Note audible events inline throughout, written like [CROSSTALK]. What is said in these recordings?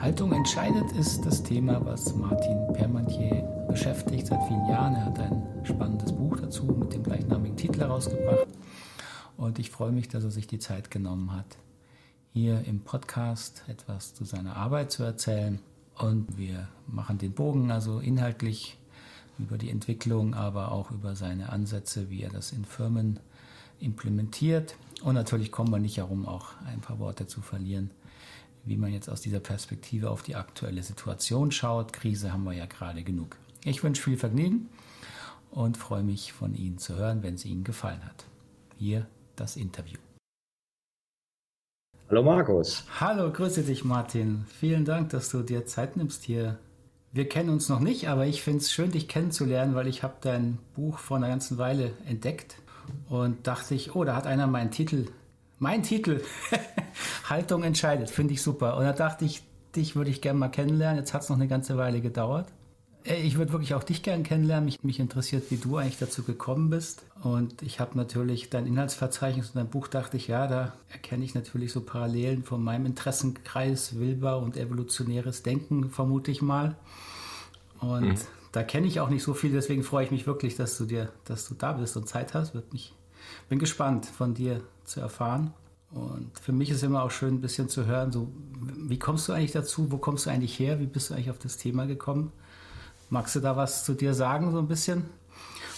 Haltung entscheidet ist das Thema, was Martin Permantier beschäftigt seit vielen Jahren. Er hat ein spannendes Buch dazu mit dem gleichnamigen Titel herausgebracht. Und ich freue mich, dass er sich die Zeit genommen hat, hier im Podcast etwas zu seiner Arbeit zu erzählen. Und wir machen den Bogen also inhaltlich über die Entwicklung, aber auch über seine Ansätze, wie er das in Firmen implementiert. Und natürlich kommen wir nicht herum, auch ein paar Worte zu verlieren wie man jetzt aus dieser Perspektive auf die aktuelle Situation schaut. Krise haben wir ja gerade genug. Ich wünsche viel Vergnügen und freue mich von Ihnen zu hören, wenn es Ihnen gefallen hat. Hier das Interview. Hallo Markus. Hallo, grüße dich Martin. Vielen Dank, dass du dir Zeit nimmst hier. Wir kennen uns noch nicht, aber ich finde es schön, dich kennenzulernen, weil ich habe dein Buch vor einer ganzen Weile entdeckt und dachte ich, oh, da hat einer meinen Titel mein Titel, [LAUGHS] Haltung entscheidet, finde ich super. Und da dachte ich, dich würde ich gerne mal kennenlernen. Jetzt hat es noch eine ganze Weile gedauert. Ich würde wirklich auch dich gerne kennenlernen. Mich, mich, interessiert, wie du eigentlich dazu gekommen bist. Und ich habe natürlich dein Inhaltsverzeichnis und dein Buch, dachte ich, ja, da erkenne ich natürlich so Parallelen von meinem Interessenkreis, Wilber und evolutionäres Denken, vermute ich mal. Und mhm. da kenne ich auch nicht so viel, deswegen freue ich mich wirklich, dass du dir, dass du da bist und Zeit hast. Wird mich, bin gespannt von dir zu erfahren. Und für mich ist immer auch schön, ein bisschen zu hören, so, wie kommst du eigentlich dazu? Wo kommst du eigentlich her? Wie bist du eigentlich auf das Thema gekommen? Magst du da was zu dir sagen, so ein bisschen?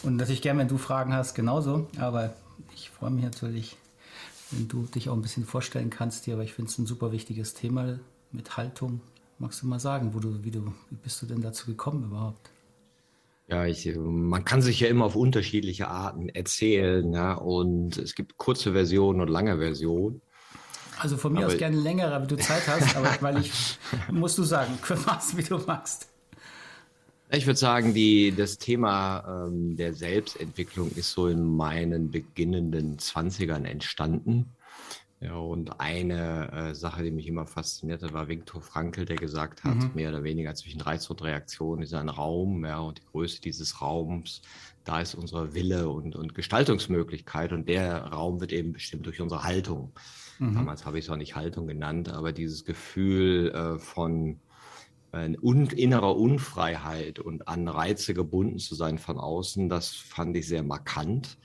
Und natürlich gerne, wenn du Fragen hast, genauso. Aber ich freue mich natürlich, wenn du dich auch ein bisschen vorstellen kannst hier, aber ich finde es ein super wichtiges Thema mit Haltung. Magst du mal sagen, wo du, wie du, wie bist du denn dazu gekommen überhaupt? Ja, ich, man kann sich ja immer auf unterschiedliche Arten erzählen, ja, und es gibt kurze Versionen und lange Versionen. Also von mir aber aus gerne längere, wenn du Zeit hast, aber [LAUGHS] weil ich, musst du sagen, [LAUGHS] machst, wie du magst. Ich würde sagen, die, das Thema ähm, der Selbstentwicklung ist so in meinen beginnenden Zwanzigern entstanden. Ja, und eine äh, Sache, die mich immer faszinierte, war Viktor Frankl, der gesagt hat, mhm. mehr oder weniger zwischen Reiz und Reaktion ist ein Raum, ja, und die Größe dieses Raums, da ist unsere Wille und, und Gestaltungsmöglichkeit und der Raum wird eben bestimmt durch unsere Haltung. Mhm. Damals habe ich es auch nicht Haltung genannt, aber dieses Gefühl äh, von äh, und innerer Unfreiheit und an Reize gebunden zu sein von außen, das fand ich sehr markant.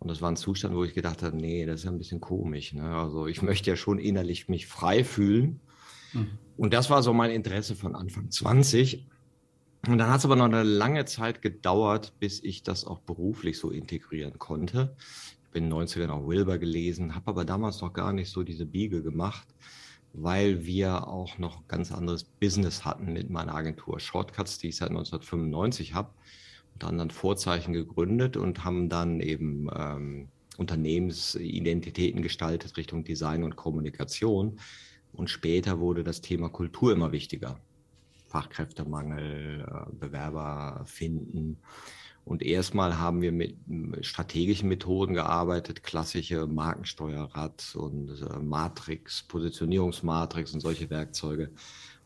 Und das war ein Zustand, wo ich gedacht habe, nee, das ist ja ein bisschen komisch. Ne? Also ich möchte ja schon innerlich mich frei fühlen. Mhm. Und das war so mein Interesse von Anfang 20. Und dann hat es aber noch eine lange Zeit gedauert, bis ich das auch beruflich so integrieren konnte. Ich bin in den 90ern auch Wilbur gelesen, habe aber damals noch gar nicht so diese Biege gemacht, weil wir auch noch ganz anderes Business hatten mit meiner Agentur Shortcuts, die ich seit 1995 habe unter anderem Vorzeichen gegründet und haben dann eben ähm, Unternehmensidentitäten gestaltet Richtung Design und Kommunikation. Und später wurde das Thema Kultur immer wichtiger. Fachkräftemangel, äh, Bewerber finden. Und erstmal haben wir mit strategischen Methoden gearbeitet, klassische Markensteuerrad und äh, Matrix, Positionierungsmatrix und solche Werkzeuge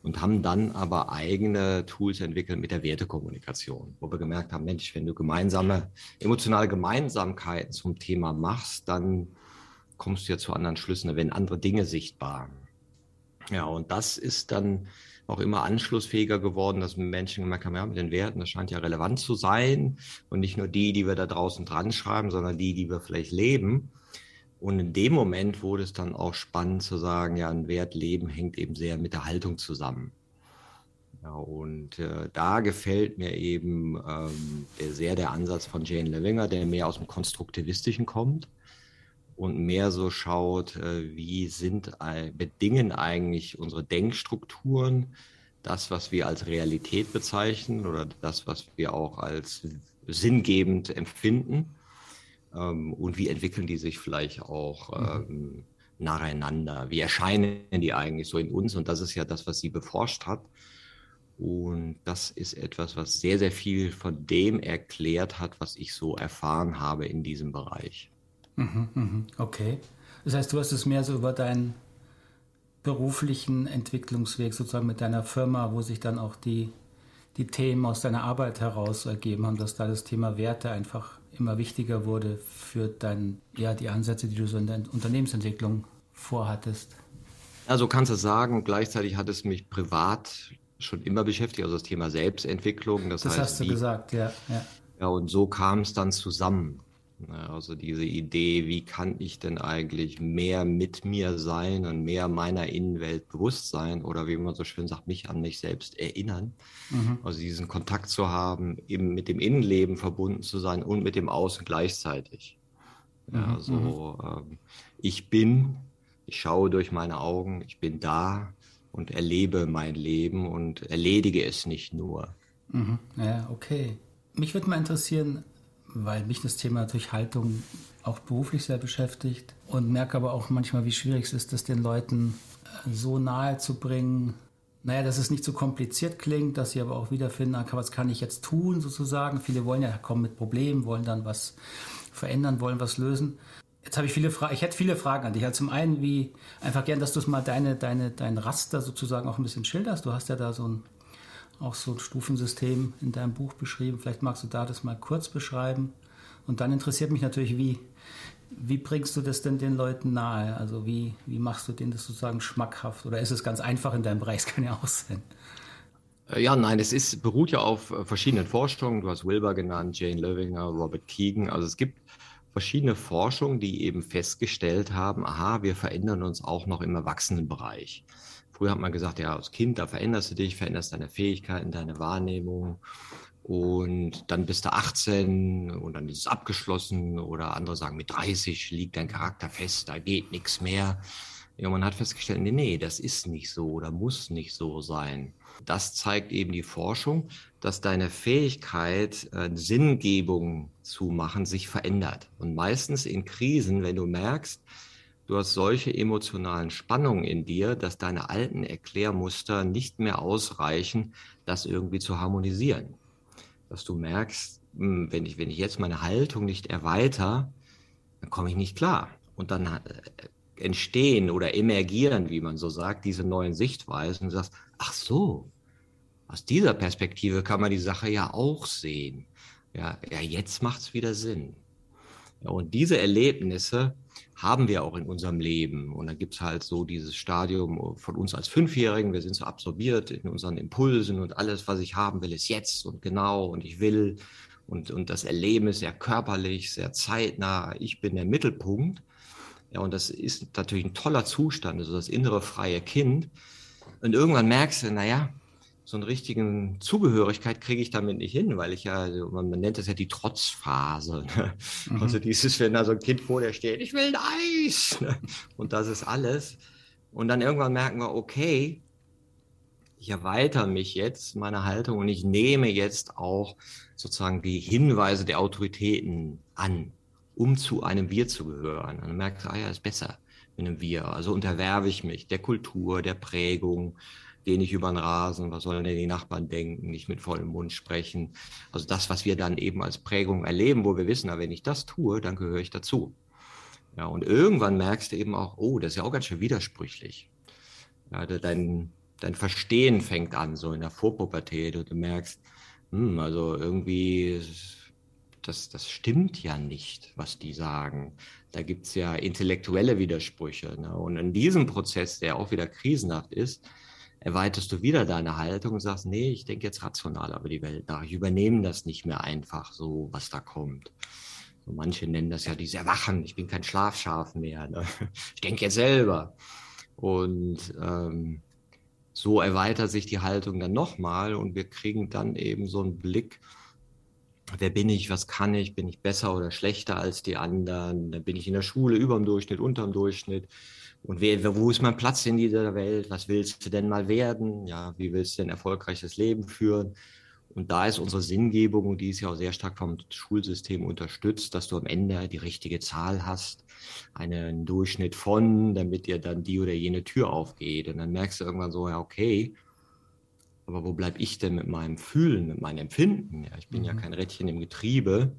und haben dann aber eigene Tools entwickelt mit der Wertekommunikation, wo wir gemerkt haben, Mensch, wenn du gemeinsame, emotionale Gemeinsamkeiten zum Thema machst, dann kommst du ja zu anderen Schlüssen, werden andere Dinge sichtbar. Ja, und das ist dann auch immer anschlussfähiger geworden, dass Menschen gemerkt haben, ja, mit den Werten, das scheint ja relevant zu sein und nicht nur die, die wir da draußen dran schreiben, sondern die, die wir vielleicht leben. Und in dem Moment wurde es dann auch spannend zu sagen, ja, ein Wertleben hängt eben sehr mit der Haltung zusammen. Ja, und äh, da gefällt mir eben ähm, der, sehr der Ansatz von Jane Levinger, der mehr aus dem Konstruktivistischen kommt und mehr so schaut, äh, wie sind, äh, bedingen eigentlich unsere Denkstrukturen das, was wir als Realität bezeichnen oder das, was wir auch als sinngebend empfinden und wie entwickeln die sich vielleicht auch mhm. ähm, nacheinander? Wie erscheinen die eigentlich so in uns? Und das ist ja das, was sie beforscht hat. Und das ist etwas, was sehr, sehr viel von dem erklärt hat, was ich so erfahren habe in diesem Bereich. Mhm, mhm. Okay. Das heißt, du hast es mehr so über deinen beruflichen Entwicklungsweg sozusagen mit deiner Firma, wo sich dann auch die, die Themen aus deiner Arbeit heraus ergeben haben, dass da das Thema Werte einfach immer wichtiger wurde für dein, ja, die Ansätze, die du so in der Unternehmensentwicklung vorhattest. Also kannst du sagen, gleichzeitig hat es mich privat schon immer beschäftigt, also das Thema Selbstentwicklung. Das, das heißt, hast du wie, gesagt, ja, ja. Ja, und so kam es dann zusammen. Also diese Idee, wie kann ich denn eigentlich mehr mit mir sein und mehr meiner Innenwelt bewusst sein oder wie man so schön sagt, mich an mich selbst erinnern. Mhm. Also diesen Kontakt zu haben, eben mit dem Innenleben verbunden zu sein und mit dem Außen gleichzeitig. Ja, mhm. also ähm, ich bin, ich schaue durch meine Augen, ich bin da und erlebe mein Leben und erledige es nicht nur. Mhm. Ja, okay. Mich würde mal interessieren, weil mich das Thema natürlich Haltung auch beruflich sehr beschäftigt und merke aber auch manchmal, wie schwierig es ist, das den Leuten äh, so nahe zu bringen. Naja, dass es nicht so kompliziert klingt, dass sie aber auch wiederfinden, was kann ich jetzt tun sozusagen. Viele wollen ja kommen mit Problemen, wollen dann was verändern, wollen was lösen. Jetzt habe ich viele Fragen, ich hätte viele Fragen an dich. Also zum einen, wie einfach gern, dass du es mal deine, deine, dein Raster sozusagen auch ein bisschen schilderst. Du hast ja da so ein auch so ein Stufensystem in deinem Buch beschrieben. Vielleicht magst du da das mal kurz beschreiben. Und dann interessiert mich natürlich, wie, wie bringst du das denn den Leuten nahe? Also wie, wie machst du denen das sozusagen schmackhaft? Oder ist es ganz einfach in deinem Bereich? Das kann ja auch sein. Äh, ja, nein, es ist, beruht ja auf äh, verschiedenen Forschungen. Du hast Wilber genannt, Jane Löwinger, Robert Keegan. Also es gibt verschiedene Forschungen, die eben festgestellt haben, aha, wir verändern uns auch noch im Erwachsenenbereich. Früher hat man gesagt, ja, als Kind, da veränderst du dich, veränderst deine Fähigkeiten, deine Wahrnehmung. Und dann bist du 18 und dann ist es abgeschlossen. Oder andere sagen, mit 30 liegt dein Charakter fest, da geht nichts mehr. Ja, man hat festgestellt, nee, nee, das ist nicht so oder muss nicht so sein. Das zeigt eben die Forschung, dass deine Fähigkeit, äh, Sinngebung zu machen, sich verändert. Und meistens in Krisen, wenn du merkst, Du hast solche emotionalen Spannungen in dir, dass deine alten Erklärmuster nicht mehr ausreichen, das irgendwie zu harmonisieren. Dass du merkst, hm, wenn ich, wenn ich jetzt meine Haltung nicht erweitere, dann komme ich nicht klar. Und dann äh, entstehen oder emergieren, wie man so sagt, diese neuen Sichtweisen und du sagst, ach so, aus dieser Perspektive kann man die Sache ja auch sehen. Ja, ja jetzt macht es wieder Sinn. Und diese Erlebnisse, haben wir auch in unserem Leben. Und dann gibt es halt so dieses Stadium von uns als Fünfjährigen, wir sind so absorbiert in unseren Impulsen und alles, was ich haben will, ist jetzt und genau und ich will. Und, und das Erleben ist sehr körperlich, sehr zeitnah. Ich bin der Mittelpunkt. Ja, und das ist natürlich ein toller Zustand, also das innere freie Kind. Und irgendwann merkst du, naja, so eine richtigen Zugehörigkeit kriege ich damit nicht hin, weil ich ja, also man, man nennt das ja die Trotzphase. Ne? Mhm. Also dieses, wenn da so ein Kind vor dir steht, ich will ein Eis. Ne? Und das ist alles. Und dann irgendwann merken wir, okay, ich erweitere mich jetzt, meine Haltung, und ich nehme jetzt auch sozusagen die Hinweise der Autoritäten an, um zu einem Wir zu gehören. Und dann merkst du, ah ja, ist besser mit einem Wir. Also unterwerfe ich mich der Kultur, der Prägung, gehe nicht über den Rasen, was sollen denn die Nachbarn denken, nicht mit vollem Mund sprechen. Also das, was wir dann eben als Prägung erleben, wo wir wissen, wenn ich das tue, dann gehöre ich dazu. Ja, und irgendwann merkst du eben auch, oh, das ist ja auch ganz schön widersprüchlich. Ja, dein, dein Verstehen fängt an, so in der Vorpubertät, und du merkst, hm, also irgendwie, das, das stimmt ja nicht, was die sagen. Da gibt's ja intellektuelle Widersprüche. Ne? Und in diesem Prozess, der auch wieder krisenhaft ist, erweiterst du wieder deine Haltung und sagst, nee, ich denke jetzt rational über die Welt nach. Ich übernehme das nicht mehr einfach so, was da kommt. So manche nennen das ja dieses Erwachen. Ich bin kein Schlafschaf mehr. Ne? Ich denke jetzt selber. Und ähm, so erweitert sich die Haltung dann nochmal und wir kriegen dann eben so einen Blick, wer bin ich, was kann ich, bin ich besser oder schlechter als die anderen, bin ich in der Schule über dem Durchschnitt, unter dem Durchschnitt, und wer, wo ist mein Platz in dieser Welt? Was willst du denn mal werden? Ja, wie willst du ein erfolgreiches Leben führen? Und da ist unsere Sinngebung, und die ist ja auch sehr stark vom Schulsystem unterstützt, dass du am Ende die richtige Zahl hast, einen Durchschnitt von, damit dir dann die oder jene Tür aufgeht. Und dann merkst du irgendwann so, ja, okay, aber wo bleib ich denn mit meinem Fühlen, mit meinem Empfinden? Ja, ich bin mhm. ja kein Rädchen im Getriebe.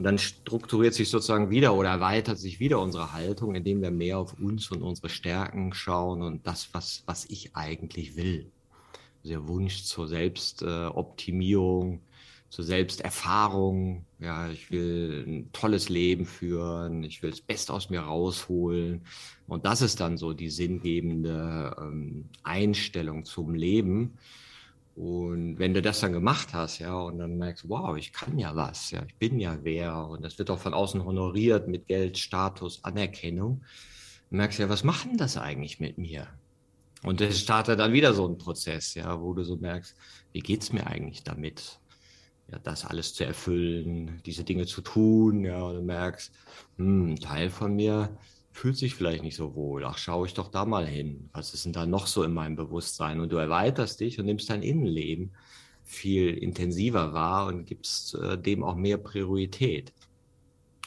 Und dann strukturiert sich sozusagen wieder oder erweitert sich wieder unsere Haltung, indem wir mehr auf uns und unsere Stärken schauen und das, was, was ich eigentlich will. Also der Wunsch zur Selbstoptimierung, zur Selbsterfahrung. Ja, ich will ein tolles Leben führen, ich will das Beste aus mir rausholen. Und das ist dann so die sinngebende ähm, Einstellung zum Leben. Und wenn du das dann gemacht hast, ja, und dann merkst, wow, ich kann ja was, ja, ich bin ja wer, und das wird auch von außen honoriert mit Geld, Status, Anerkennung, dann merkst du ja, was macht denn das eigentlich mit mir? Und es startet dann wieder so ein Prozess, ja, wo du so merkst, wie geht's mir eigentlich damit? ja, das alles zu erfüllen, diese Dinge zu tun, ja, und du merkst, hm, Teil von mir fühlt sich vielleicht nicht so wohl. Ach, schaue ich doch da mal hin. Was ist denn da noch so in meinem Bewusstsein? Und du erweiterst dich und nimmst dein Innenleben viel intensiver wahr und gibst äh, dem auch mehr Priorität.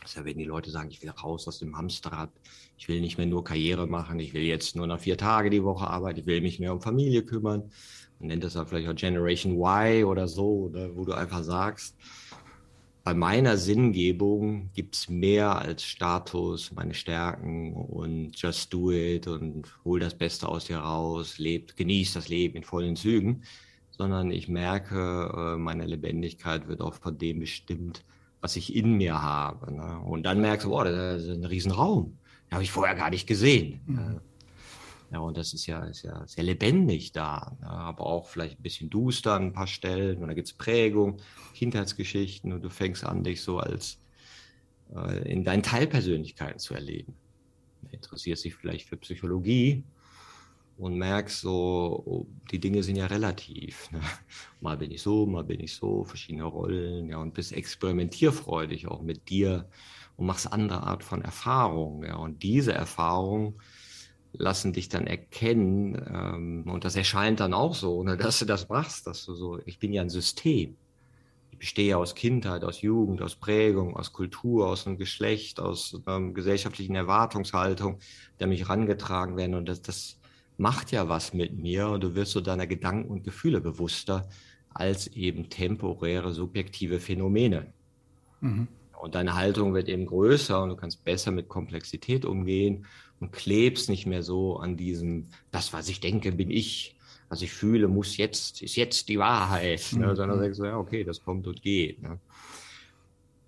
Das ist ja, wenn die Leute sagen, ich will raus aus dem Hamsterrad, ich will nicht mehr nur Karriere machen, ich will jetzt nur noch vier Tage die Woche arbeiten, ich will mich mehr um Familie kümmern man nennt das ja vielleicht auch Generation Y oder so, oder wo du einfach sagst, bei meiner Sinngebung gibt es mehr als Status, meine Stärken und just do it und hol das Beste aus dir raus, lebt, genießt das Leben in vollen Zügen, sondern ich merke, äh, meine Lebendigkeit wird auch von dem bestimmt, was ich in mir habe. Ne? Und dann merkst du, boah, das ist ein Riesenraum. Den habe ich vorher gar nicht gesehen. Mhm. Ja, und das ist ja, ist ja sehr lebendig da, ja, aber auch vielleicht ein bisschen duster an ein paar Stellen. Und da gibt es Prägung, Kindheitsgeschichten und du fängst an, dich so als äh, in deinen Teilpersönlichkeiten zu erleben. Du interessierst dich vielleicht für Psychologie und merkst so, oh, die Dinge sind ja relativ. Ne? Mal bin ich so, mal bin ich so, verschiedene Rollen, ja, und bist experimentierfreudig auch mit dir und machst andere Art von Erfahrungen. Ja, und diese Erfahrung lassen dich dann erkennen, ähm, und das erscheint dann auch so, ohne dass du das machst, dass du so, ich bin ja ein System. Ich bestehe aus Kindheit, aus Jugend, aus Prägung, aus Kultur, aus einem Geschlecht, aus ähm, gesellschaftlichen Erwartungshaltung, der mich herangetragen werden. Und das, das macht ja was mit mir und du wirst so deiner Gedanken und Gefühle bewusster als eben temporäre, subjektive Phänomene. Mhm. Und deine Haltung wird eben größer und du kannst besser mit Komplexität umgehen und klebst nicht mehr so an diesem, das, was ich denke, bin ich, was ich fühle, muss jetzt, ist jetzt die Wahrheit, ne? mhm. sondern sagst du, ja, okay, das kommt und geht. Ne?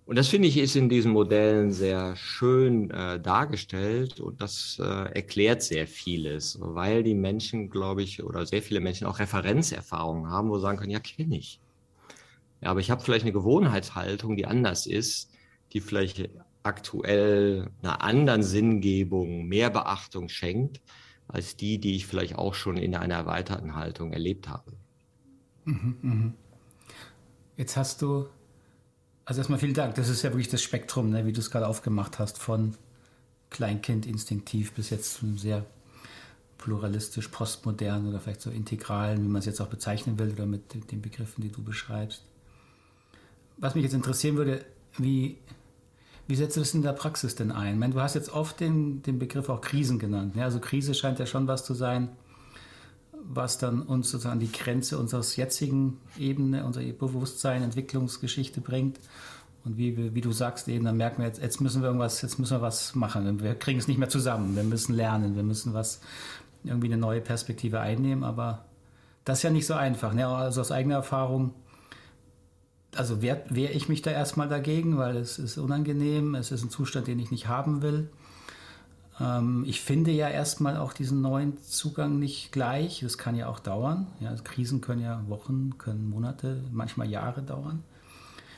Und das finde ich ist in diesen Modellen sehr schön äh, dargestellt und das äh, erklärt sehr vieles, weil die Menschen, glaube ich, oder sehr viele Menschen auch Referenzerfahrungen haben, wo sie sagen können, ja, kenne ich. Ja, aber ich habe vielleicht eine Gewohnheitshaltung, die anders ist, die vielleicht aktuell einer anderen Sinngebung mehr Beachtung schenkt, als die, die ich vielleicht auch schon in einer erweiterten Haltung erlebt habe. Mhm, mh. Jetzt hast du, also erstmal vielen Dank, das ist ja wirklich das Spektrum, ne, wie du es gerade aufgemacht hast, von Kleinkind instinktiv bis jetzt zum sehr pluralistisch, postmodern oder vielleicht so integralen, wie man es jetzt auch bezeichnen will, oder mit den Begriffen, die du beschreibst. Was mich jetzt interessieren würde, wie, wie setzt du das in der Praxis denn ein? Ich meine, du hast jetzt oft den, den Begriff auch Krisen genannt. Ja, also Krise scheint ja schon was zu sein, was dann uns sozusagen die Grenze unseres jetzigen Ebene, unserer Bewusstsein, Entwicklungsgeschichte bringt. Und wie, wie du sagst eben, dann merken wir jetzt, jetzt müssen wir irgendwas, jetzt müssen wir was machen. Wir kriegen es nicht mehr zusammen. Wir müssen lernen. Wir müssen was, irgendwie eine neue Perspektive einnehmen. Aber das ist ja nicht so einfach. Ne? Also aus eigener Erfahrung also wehre wehr ich mich da erstmal dagegen, weil es ist unangenehm, es ist ein Zustand, den ich nicht haben will. Ähm, ich finde ja erstmal auch diesen neuen Zugang nicht gleich. Das kann ja auch dauern. Ja, Krisen können ja Wochen, können Monate, manchmal Jahre dauern.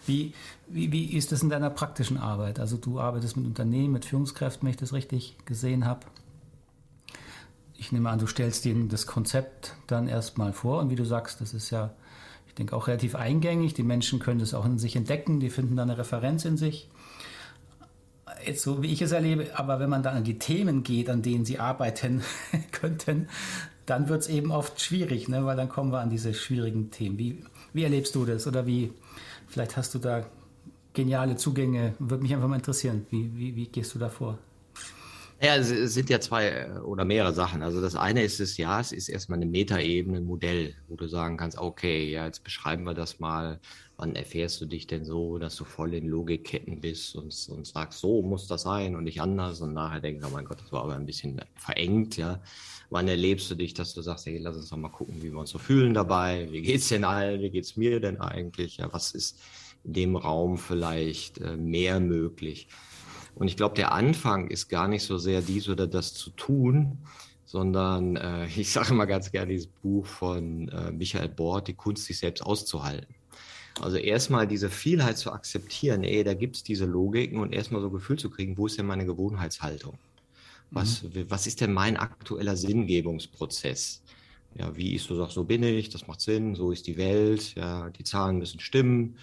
Wie, wie, wie ist das in deiner praktischen Arbeit? Also du arbeitest mit Unternehmen, mit Führungskräften, wenn ich das richtig gesehen habe. Ich nehme an, du stellst ihnen das Konzept dann erstmal vor und wie du sagst, das ist ja denke auch relativ eingängig. Die Menschen können das auch in sich entdecken, die finden da eine Referenz in sich. Jetzt so wie ich es erlebe, aber wenn man dann an die Themen geht, an denen sie arbeiten [LAUGHS] könnten, dann wird es eben oft schwierig, ne? weil dann kommen wir an diese schwierigen Themen. Wie, wie erlebst du das? Oder wie, vielleicht hast du da geniale Zugänge. Würde mich einfach mal interessieren. Wie, wie, wie gehst du da vor? Ja, es sind ja zwei äh, oder mehrere Sachen. Also das eine ist es, ja, es ist erstmal eine Metaebene, ein Modell, wo du sagen kannst, okay, ja, jetzt beschreiben wir das mal. Wann erfährst du dich denn so, dass du voll in Logikketten bist und, und sagst, so muss das sein und nicht anders? Und nachher denkst du, oh mein Gott, das war aber ein bisschen verengt, ja. Wann erlebst du dich, dass du sagst, hey, lass uns doch mal gucken, wie wir uns so fühlen dabei? Wie geht's denn allen? Wie geht's mir denn eigentlich? Ja, was ist in dem Raum vielleicht äh, mehr möglich? Und ich glaube, der Anfang ist gar nicht so sehr dies oder das zu tun, sondern äh, [LAUGHS] ich sage mal ganz gerne dieses Buch von äh, Michael Bort, die Kunst, sich selbst auszuhalten. Also erstmal diese Vielheit zu akzeptieren, ey, da gibt es diese Logiken und erstmal so Gefühl zu kriegen, wo ist denn meine Gewohnheitshaltung? Was, mhm. was ist denn mein aktueller Sinngebungsprozess? Ja, wie ich so sage, so bin ich, das macht Sinn, so ist die Welt, ja, die Zahlen müssen stimmen,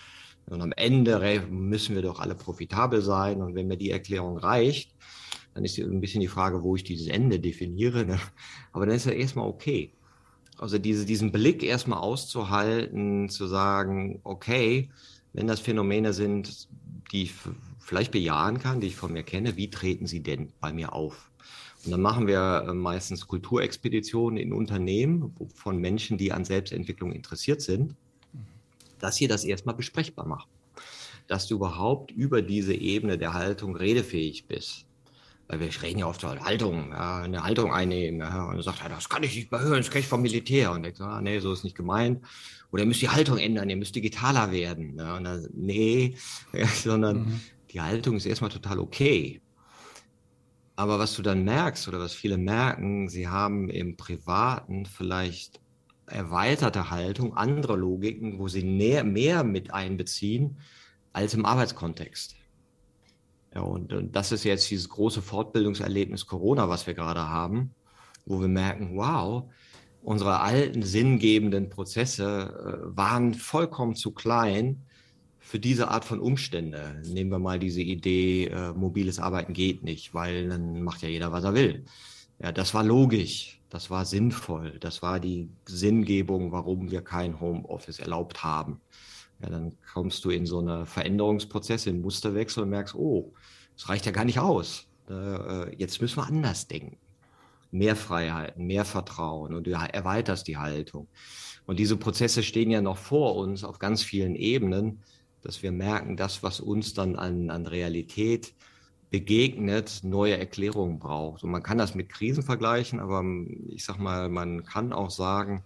und am Ende müssen wir doch alle profitabel sein. Und wenn mir die Erklärung reicht, dann ist ein bisschen die Frage, wo ich dieses Ende definiere. Ne? Aber dann ist ja erstmal okay. Also diese, diesen Blick erstmal auszuhalten, zu sagen, okay, wenn das Phänomene sind, die ich vielleicht bejahen kann, die ich von mir kenne, wie treten sie denn bei mir auf? Und dann machen wir äh, meistens Kulturexpeditionen in Unternehmen von Menschen, die an Selbstentwicklung interessiert sind dass ihr das erstmal besprechbar macht. Dass du überhaupt über diese Ebene der Haltung redefähig bist. Weil wir reden ja oft über Haltung, ja, eine Haltung einnehmen. Ja, und dann sagt er, das kann ich nicht mehr hören, das kenne ich vom Militär. Und denkt, ah, nee, so ist nicht gemeint. Oder ihr müsst die Haltung ändern, ihr müsst digitaler werden. Ja, und dann, nee, [LAUGHS] ja, sondern mhm. die Haltung ist erstmal total okay. Aber was du dann merkst oder was viele merken, sie haben im Privaten vielleicht erweiterte Haltung, andere Logiken, wo sie näher, mehr mit einbeziehen als im Arbeitskontext. Ja, und, und das ist jetzt dieses große Fortbildungserlebnis Corona, was wir gerade haben, wo wir merken, wow, unsere alten sinngebenden Prozesse äh, waren vollkommen zu klein für diese Art von Umstände. Nehmen wir mal diese Idee, äh, mobiles Arbeiten geht nicht, weil dann macht ja jeder, was er will. Ja, das war logisch. Das war sinnvoll. Das war die Sinngebung, warum wir kein Homeoffice erlaubt haben. Ja, dann kommst du in so eine Veränderungsprozesse, in Musterwechsel und merkst, oh, das reicht ja gar nicht aus. Äh, jetzt müssen wir anders denken. Mehr Freiheiten, mehr Vertrauen und du erweiterst die Haltung. Und diese Prozesse stehen ja noch vor uns auf ganz vielen Ebenen, dass wir merken, das, was uns dann an, an Realität begegnet, neue Erklärungen braucht. Und man kann das mit Krisen vergleichen, aber ich sag mal, man kann auch sagen,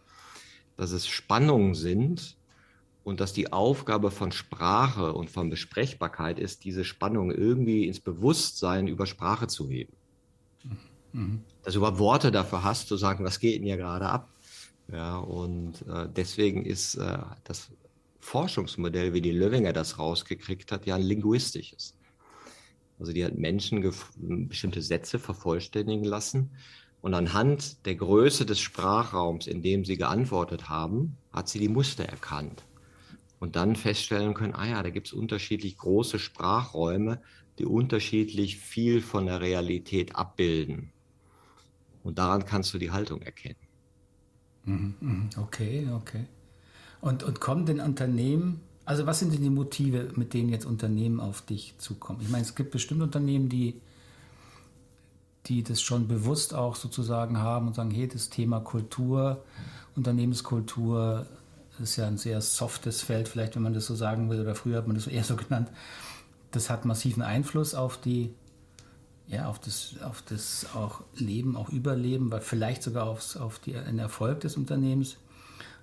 dass es Spannungen sind und dass die Aufgabe von Sprache und von Besprechbarkeit ist, diese Spannung irgendwie ins Bewusstsein über Sprache zu heben. Mhm. Dass du überhaupt Worte dafür hast, zu sagen, was geht denn hier gerade ab? Ja, und äh, deswegen ist äh, das Forschungsmodell, wie die Löwinger das rausgekriegt hat, ja ein linguistisches. Also die hat Menschen bestimmte Sätze vervollständigen lassen. Und anhand der Größe des Sprachraums, in dem sie geantwortet haben, hat sie die Muster erkannt. Und dann feststellen können, ah ja, da gibt es unterschiedlich große Sprachräume, die unterschiedlich viel von der Realität abbilden. Und daran kannst du die Haltung erkennen. Mhm, mhm. Okay, okay. Und, und kommen denn Unternehmen also was sind denn die Motive, mit denen jetzt Unternehmen auf dich zukommen? Ich meine, es gibt bestimmt Unternehmen, die, die das schon bewusst auch sozusagen haben und sagen, hey, das Thema Kultur, Unternehmenskultur ist ja ein sehr softes Feld, vielleicht wenn man das so sagen will, oder früher hat man das eher so genannt. Das hat massiven Einfluss auf die, ja, auf das, auf das auch Leben, auch Überleben, weil vielleicht sogar aufs, auf den Erfolg des Unternehmens.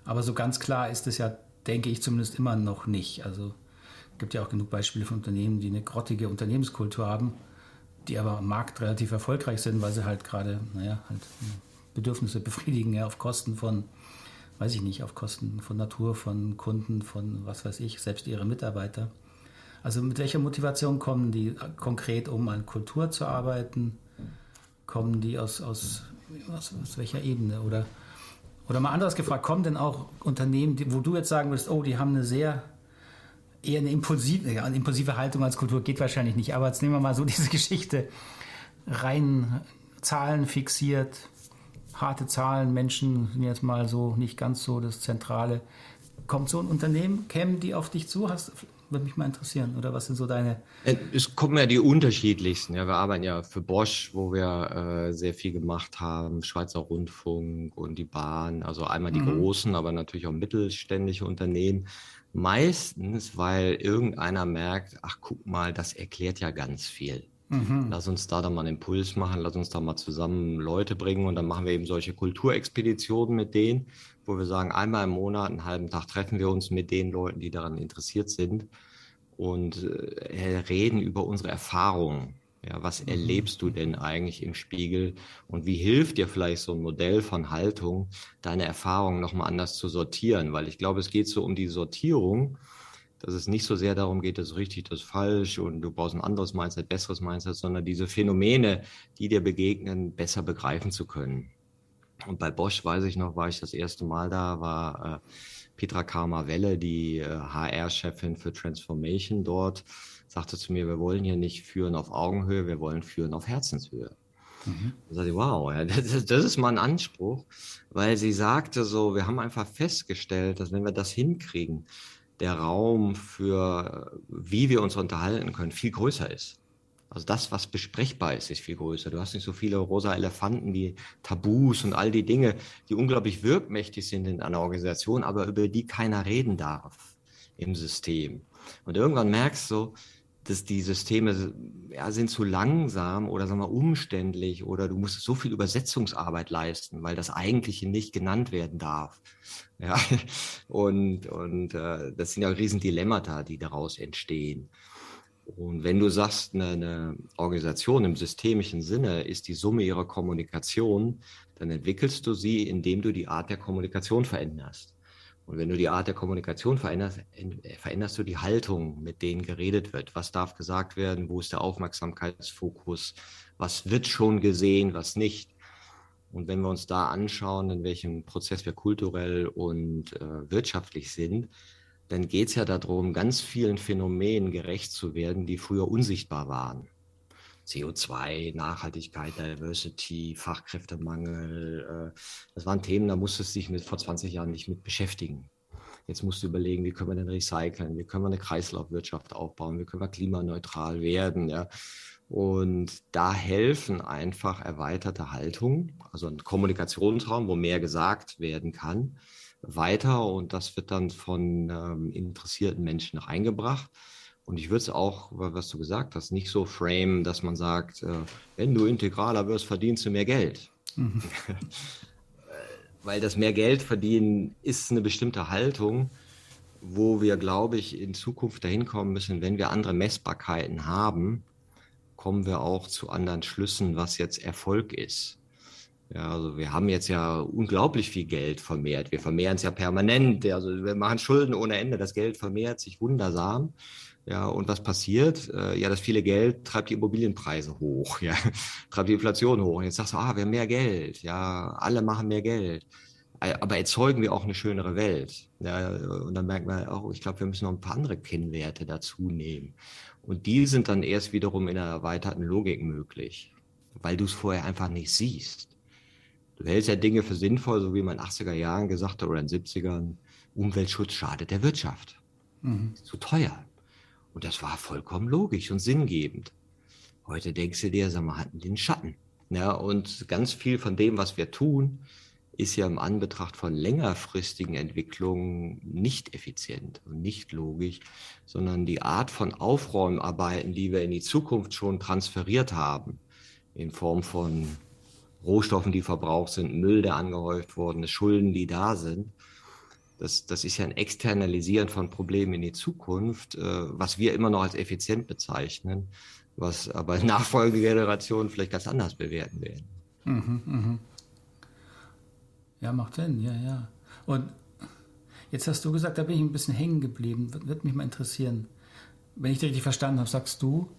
Aber so ganz klar ist es ja denke ich zumindest immer noch nicht. Also es gibt ja auch genug Beispiele von Unternehmen, die eine grottige Unternehmenskultur haben, die aber am Markt relativ erfolgreich sind, weil sie halt gerade, naja, halt Bedürfnisse befriedigen, ja, auf Kosten von, weiß ich nicht, auf Kosten von Natur, von Kunden, von was weiß ich, selbst ihre Mitarbeiter. Also mit welcher Motivation kommen die konkret, um an Kultur zu arbeiten? Kommen die aus, aus, aus, aus welcher Ebene? Oder oder mal anders gefragt, kommen denn auch Unternehmen, wo du jetzt sagen würdest, oh, die haben eine sehr, eher eine impulsive, eine impulsive Haltung als Kultur, geht wahrscheinlich nicht, aber jetzt nehmen wir mal so [LAUGHS] diese Geschichte, rein Zahlen fixiert, harte Zahlen, Menschen sind jetzt mal so nicht ganz so das Zentrale. Kommt so ein Unternehmen, kämen die auf dich zu? Hast, würde mich mal interessieren. Oder was sind so deine? Äh, es kommen ja die unterschiedlichsten. Ja, wir arbeiten ja für Bosch, wo wir äh, sehr viel gemacht haben, Schweizer Rundfunk und die Bahn. Also einmal die mhm. großen, aber natürlich auch mittelständische Unternehmen. Meistens, weil irgendeiner merkt, ach guck mal, das erklärt ja ganz viel. Mhm. Lass uns da dann mal einen Impuls machen, lass uns da mal zusammen Leute bringen und dann machen wir eben solche Kulturexpeditionen mit denen, wo wir sagen, einmal im Monat, einen halben Tag treffen wir uns mit den Leuten, die daran interessiert sind und äh, reden über unsere Erfahrungen. Ja, was mhm. erlebst du denn eigentlich im Spiegel und wie hilft dir vielleicht so ein Modell von Haltung, deine Erfahrungen nochmal anders zu sortieren? Weil ich glaube, es geht so um die Sortierung dass es nicht so sehr darum geht, das ist richtig, das ist falsch und du brauchst ein anderes Mindset, besseres Mindset, sondern diese Phänomene, die dir begegnen, besser begreifen zu können. Und bei Bosch weiß ich noch, war ich das erste Mal da, war äh, Petra Karma-Welle, die äh, HR-Chefin für Transformation dort, sagte zu mir, wir wollen hier nicht führen auf Augenhöhe, wir wollen führen auf Herzenshöhe. Mhm. Da sagte ich, wow, ja, [LAUGHS] das, das, ist mal ein Anspruch, weil sie sagte so, wir haben einfach festgestellt, dass wenn wir das hinkriegen, der Raum für, wie wir uns unterhalten können, viel größer ist. Also das, was besprechbar ist, ist viel größer. Du hast nicht so viele rosa Elefanten wie Tabus und all die Dinge, die unglaublich wirkmächtig sind in einer Organisation, aber über die keiner reden darf im System. Und irgendwann merkst du, dass die Systeme ja, sind zu langsam oder sagen wir umständlich oder du musst so viel Übersetzungsarbeit leisten, weil das Eigentliche nicht genannt werden darf. [LAUGHS] Ja, und, und äh, das sind ja Riesendilemmata, die daraus entstehen. Und wenn du sagst, eine, Organisation im systemischen Sinne ist die Summe ihrer Kommunikation, dann entwickelst du sie, indem du die Art der Kommunikation veränderst. Und wenn du die Art der Kommunikation veränderst, veränderst du die Haltung, mit denen geredet wird. Was darf gesagt werden? Wo ist der Aufmerksamkeitsfokus? Was wird schon gesehen? Was nicht? Und wenn wir uns da anschauen, in welchem Prozess wir kulturell und äh, wirtschaftlich sind, dann geht es ja darum, ganz vielen Phänomenen gerecht zu werden, die früher unsichtbar waren. CO2, Nachhaltigkeit, Diversity, Fachkräftemangel. Äh, das waren Themen, da musstest du dich mit, vor 20 Jahren nicht mit beschäftigen. Jetzt musst du überlegen, wie können wir denn recyceln, wie können wir eine Kreislaufwirtschaft aufbauen, wie können wir klimaneutral werden. Ja? Und da helfen einfach erweiterte Haltungen, also ein Kommunikationsraum, wo mehr gesagt werden kann, weiter. Und das wird dann von ähm, interessierten Menschen reingebracht. Und ich würde es auch, was du gesagt hast, nicht so frame, dass man sagt, äh, wenn du integraler wirst, verdienst du mehr Geld. Mhm. [LAUGHS] Weil das mehr Geld verdienen ist eine bestimmte Haltung, wo wir, glaube ich, in Zukunft dahin kommen müssen, wenn wir andere Messbarkeiten haben, kommen wir auch zu anderen Schlüssen, was jetzt Erfolg ist. Ja, also wir haben jetzt ja unglaublich viel Geld vermehrt. Wir vermehren es ja permanent. Also wir machen Schulden ohne Ende. Das Geld vermehrt sich wundersam. Ja, und was passiert? Äh, ja, das viele Geld treibt die Immobilienpreise hoch, [LAUGHS] ja, treibt die Inflation hoch. Und jetzt sagst du, ah, wir haben mehr Geld, ja, alle machen mehr Geld. Äh, aber erzeugen wir auch eine schönere Welt. Ja, und dann merkt man, oh, ich glaube, wir müssen noch ein paar andere Kennwerte dazu nehmen. Und die sind dann erst wiederum in einer erweiterten Logik möglich, weil du es vorher einfach nicht siehst. Du hältst ja Dinge für sinnvoll, so wie man in den 80er Jahren gesagt hat oder in den 70ern, Umweltschutz schadet der Wirtschaft. Mhm. Zu teuer. Und das war vollkommen logisch und sinngebend. Heute denkst du dir, sag mal, hatten den Schatten. Ja, und ganz viel von dem, was wir tun, ist ja im Anbetracht von längerfristigen Entwicklungen nicht effizient und nicht logisch, sondern die Art von Aufräumarbeiten, die wir in die Zukunft schon transferiert haben, in Form von Rohstoffen, die verbraucht sind, Müll, der angehäuft worden ist, Schulden, die da sind, das, das ist ja ein Externalisieren von Problemen in die Zukunft, äh, was wir immer noch als effizient bezeichnen, was aber nachfolgende Generationen vielleicht ganz anders bewerten werden. Mhm, mh. Ja, macht Sinn, ja, ja. Und jetzt hast du gesagt, da bin ich ein bisschen hängen geblieben. Würde mich mal interessieren. Wenn ich dich richtig verstanden habe, sagst du,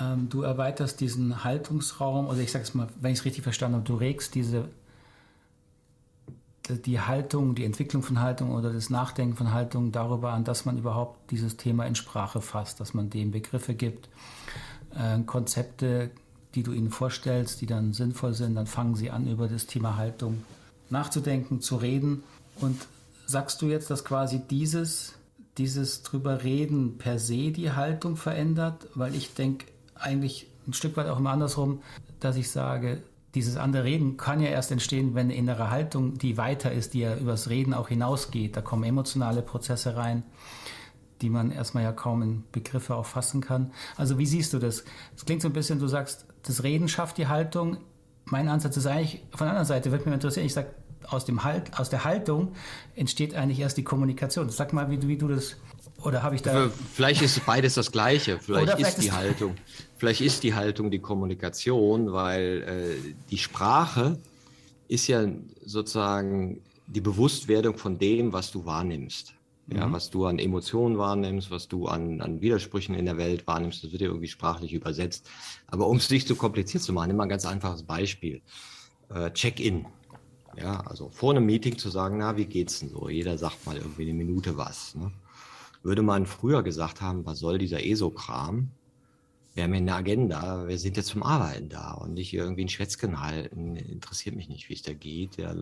ähm, du erweiterst diesen Haltungsraum, oder ich sage es mal, wenn ich es richtig verstanden habe, du regst diese die Haltung, die Entwicklung von Haltung oder das Nachdenken von Haltung darüber an, dass man überhaupt dieses Thema in Sprache fasst, dass man dem Begriffe gibt, äh, Konzepte, die du ihnen vorstellst, die dann sinnvoll sind, dann fangen sie an, über das Thema Haltung nachzudenken, zu reden. Und sagst du jetzt, dass quasi dieses, dieses drüber reden per se die Haltung verändert, weil ich denke eigentlich ein Stück weit auch immer andersrum, dass ich sage, dieses andere Reden kann ja erst entstehen, wenn eine innere Haltung, die weiter ist, die ja übers Reden auch hinausgeht. Da kommen emotionale Prozesse rein, die man erstmal ja kaum in Begriffe auch fassen kann. Also wie siehst du das? Es klingt so ein bisschen, du sagst, das Reden schafft die Haltung. Mein Ansatz ist eigentlich, von der anderen Seite würde mich interessieren, ich sage, aus, dem halt, aus der Haltung entsteht eigentlich erst die Kommunikation. Sag mal, wie wie du das oder habe ich da. Vielleicht ist beides das Gleiche. Vielleicht, vielleicht ist die Haltung. Vielleicht ist die Haltung die Kommunikation, weil äh, die Sprache ist ja sozusagen die Bewusstwerdung von dem, was du wahrnimmst. Ja, mhm. was du an Emotionen wahrnimmst, was du an, an Widersprüchen in der Welt wahrnimmst, das wird ja irgendwie sprachlich übersetzt. Aber um es nicht zu kompliziert zu machen, nimm mal ein ganz einfaches Beispiel. Äh, Check-in. Ja, also vor einem Meeting zu sagen, na, wie geht's denn so? Jeder sagt mal irgendwie eine Minute was. Ne? Würde man früher gesagt haben, was soll dieser ESO-Kram? Wir haben ja eine Agenda, wir sind jetzt zum Arbeiten da und nicht irgendwie ein Schwätzchen halten. Interessiert mich nicht, wie es da geht. Ja,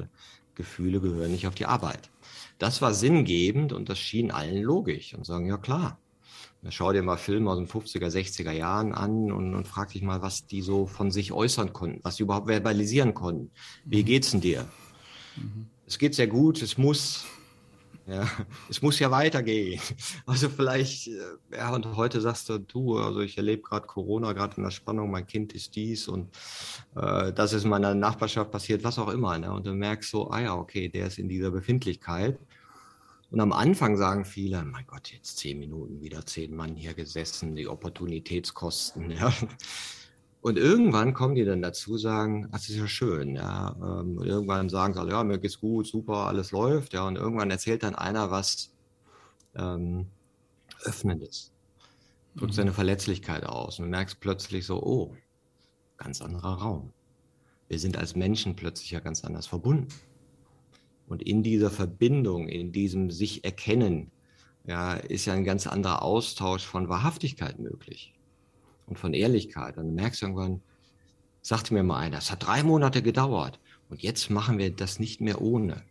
Gefühle gehören nicht auf die Arbeit. Das war sinngebend und das schien allen logisch und sagen, ja klar. Schau dir mal Filme aus den 50er, 60er Jahren an und, und frag dich mal, was die so von sich äußern konnten, was sie überhaupt verbalisieren konnten. Wie mhm. geht's denn dir? Mhm. Es geht sehr gut, es muss, ja, es muss ja weitergehen. Also vielleicht, äh, ja, und heute sagst du, du, also ich erlebe gerade Corona, gerade in der Spannung, mein Kind ist dies und äh, das ist in meiner Nachbarschaft passiert, was auch immer. Ne? Und du merkst so, ah ja, okay, der ist in dieser Befindlichkeit. Und am Anfang sagen viele, mein Gott, jetzt zehn Minuten wieder zehn Mann hier gesessen, die Opportunitätskosten. [LAUGHS] Ja. Und irgendwann kommen die dann dazu, sagen, das ist ja schön, ja. Ähm, und irgendwann sagen sie, ja, mir geht's gut, super, alles läuft, ja. Und irgendwann erzählt dann einer was ähm, Öffnendes, drückt mhm. seine Verletzlichkeit aus und merkst plötzlich so, oh, ganz anderer Raum. Wir sind als Menschen plötzlich ja ganz anders verbunden. Und in dieser Verbindung, in diesem sich erkennen, ja, ist ja ein ganz anderer Austausch von Wahrhaftigkeit möglich und von Ehrlichkeit. Und du merkst irgendwann, sagte mir mal einer, es hat drei Monate gedauert und jetzt machen wir das nicht mehr ohne.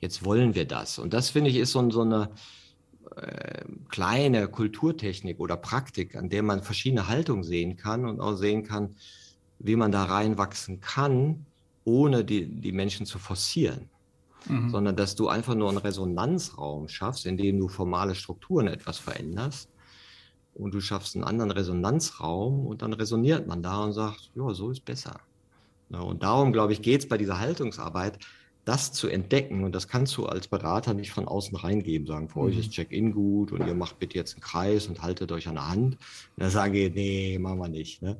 Jetzt wollen wir das. Und das finde ich ist so, so eine äh, kleine Kulturtechnik oder Praktik, an der man verschiedene Haltungen sehen kann und auch sehen kann, wie man da reinwachsen kann, ohne die, die Menschen zu forcieren. Mhm. Sondern dass du einfach nur einen Resonanzraum schaffst, in dem du formale Strukturen etwas veränderst und du schaffst einen anderen Resonanzraum und dann resoniert man da und sagt, ja, so ist besser. Und darum, glaube ich, geht es bei dieser Haltungsarbeit, das zu entdecken. Und das kannst du als Berater nicht von außen reingeben, sagen, für mhm. euch ist Check-in gut und ihr macht bitte jetzt einen Kreis und haltet euch an der Hand. Und dann sage ich, nee, machen wir nicht. Ne?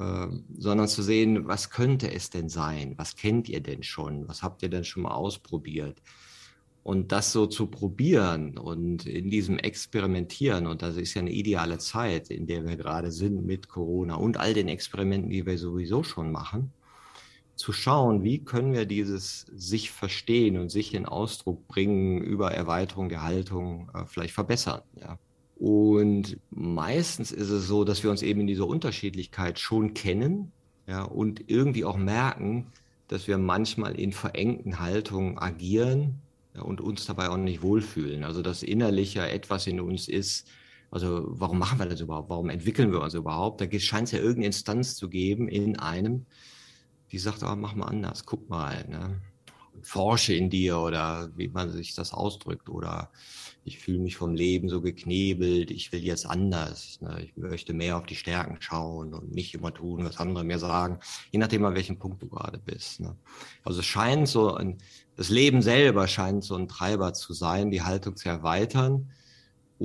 Ähm, sondern zu sehen, was könnte es denn sein? Was kennt ihr denn schon? Was habt ihr denn schon mal ausprobiert? Und das so zu probieren und in diesem Experimentieren, und das ist ja eine ideale Zeit, in der wir gerade sind mit Corona und all den Experimenten, die wir sowieso schon machen, zu schauen, wie können wir dieses sich verstehen und sich in Ausdruck bringen über Erweiterung der Haltung äh, vielleicht verbessern. Ja. Und meistens ist es so, dass wir uns eben in dieser Unterschiedlichkeit schon kennen ja, und irgendwie auch merken, dass wir manchmal in verengten Haltungen agieren und uns dabei auch nicht wohlfühlen. Also dass innerlich ja etwas in uns ist, also warum machen wir das überhaupt? Warum entwickeln wir uns überhaupt? Da scheint es ja irgendeine Instanz zu geben in einem, die sagt, oh, mach mal anders, guck mal, ne? Forsche in dir oder wie man sich das ausdrückt oder ich fühle mich vom Leben so geknebelt, ich will jetzt anders, ne? ich möchte mehr auf die Stärken schauen und nicht immer tun, was andere mir sagen, je nachdem, an welchem Punkt du gerade bist. Ne? Also es scheint so, ein, das Leben selber scheint so ein Treiber zu sein, die Haltung zu erweitern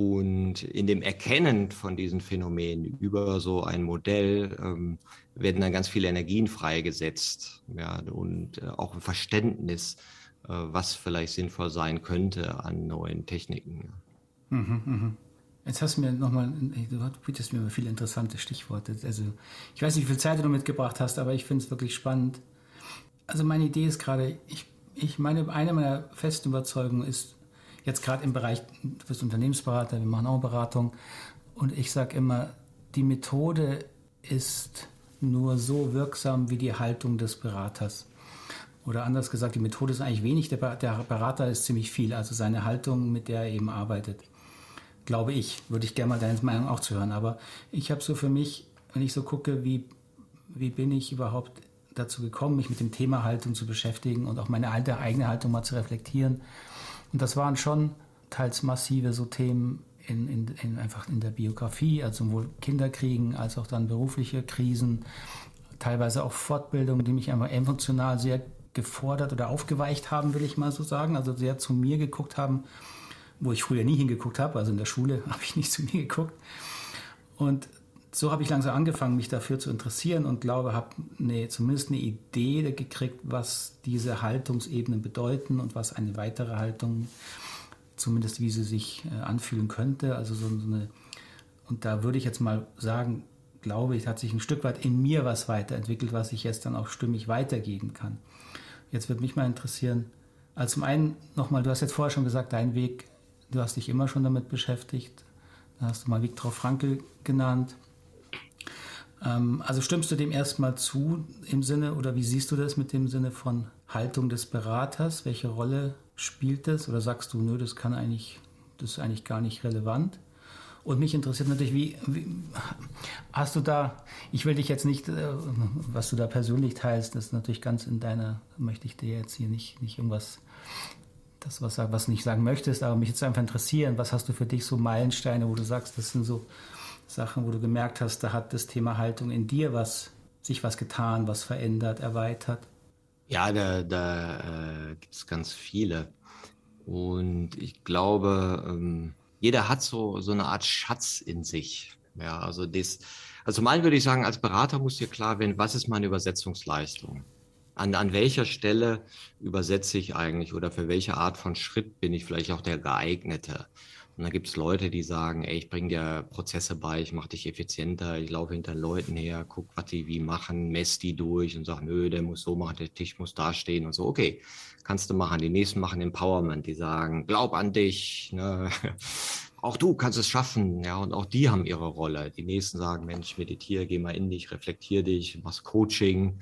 und in dem Erkennen von diesen Phänomenen über so ein Modell ähm, werden dann ganz viele Energien freigesetzt ja, und äh, auch ein Verständnis, äh, was vielleicht sinnvoll sein könnte an neuen Techniken. Mhm, mh. Jetzt hast du mir nochmal, du bietest mir viele interessante Stichworte. Also ich weiß nicht, wie viel Zeit du mitgebracht hast, aber ich finde es wirklich spannend. Also meine Idee ist gerade, ich, ich meine, eine meiner festen Überzeugungen ist, jetzt gerade im Bereich, du bist Unternehmensberater, wir machen auch Beratung und ich sage immer, die Methode ist nur so wirksam wie die Haltung des Beraters. Oder anders gesagt, die Methode ist eigentlich wenig, der, Berater ist ziemlich viel, also seine Haltung, mit der er eben arbeitet. Glaube ich. Würde ich gerne mal deine Meinung auch zu hören. Aber ich habe so für mich, wenn ich so gucke, wie, wie bin ich überhaupt dazu gekommen, mich mit dem Thema Haltung zu beschäftigen und auch meine alte, eigene Haltung mal zu reflektieren. Und das waren schon teils massive so Themen in, in, in einfach in der Biografie, also sowohl Kinderkriegen als auch dann berufliche Krisen, teilweise auch Fortbildungen, die mich einfach emotional sehr gefordert oder aufgeweicht haben, will ich mal so sagen. Also sehr zu mir geguckt haben, wo ich früher nie hingeguckt habe. Also in der Schule [LAUGHS] habe ich nicht zu mir geguckt. Und so habe ich langsam angefangen, mich dafür zu interessieren und glaube, habe eine, zumindest eine Idee gekriegt, was diese Haltungsebenen bedeuten und was eine weitere Haltung, zumindest wie sie sich äh, anfühlen könnte. Also so, eine, und da würde ich jetzt mal sagen, glaube ich, hat sich ein Stück weit in mir was weiterentwickelt, was ich jetzt dann auch stimmig weitergeben kann. Jetzt würde mich mal interessieren, also zum einen nochmal, du hast jetzt vorher schon gesagt, dein Weg, du hast dich immer schon damit beschäftigt. Da hast du mal Viktor Frankl genannt. Ähm, also stimmst du dem erstmal zu im Sinne, oder wie siehst du das mit dem Sinne von Haltung des Beraters? Welche Rolle spielt das? Oder sagst du, nö, das kann eigentlich, das ist eigentlich gar nicht relevant? Und mich interessiert natürlich, wie, wie, hast du da, ich will dich jetzt nicht, äh, was du da persönlich teilst, das ist natürlich ganz in deiner, möchte ich dir jetzt hier nicht, nicht irgendwas, das was, was du nicht sagen möchtest, aber mich jetzt einfach interessieren, was hast du für dich so Meilensteine, wo du sagst, das sind so Sachen, wo du gemerkt hast, da hat das Thema Haltung in dir was, sich was getan, was verändert, erweitert? Ja, da, da äh, gibt es ganz viele. Und ich glaube, ähm, jeder hat so, so eine Art Schatz in sich. Ja, also das, also mal würde ich sagen, als Berater muss dir klar werden, was ist meine Übersetzungsleistung? An, an welcher Stelle übersetze ich eigentlich oder für welche Art von Schritt bin ich vielleicht auch der geeignete? Und dann gibt es Leute, die sagen, ey, ich bringe dir Prozesse bei, ich mache dich effizienter, ich laufe hinter Leuten her, guck, was die wie machen, mess die durch und sag, nö, der muss so machen, der Tisch muss da stehen und so. Okay, kannst du machen. Die nächsten machen Empowerment, die sagen, glaub an dich, ne? [LAUGHS] auch du kannst es schaffen, ja, und auch die haben ihre Rolle. Die nächsten sagen, Mensch, meditiere, geh mal in dich, reflektier dich, mach Coaching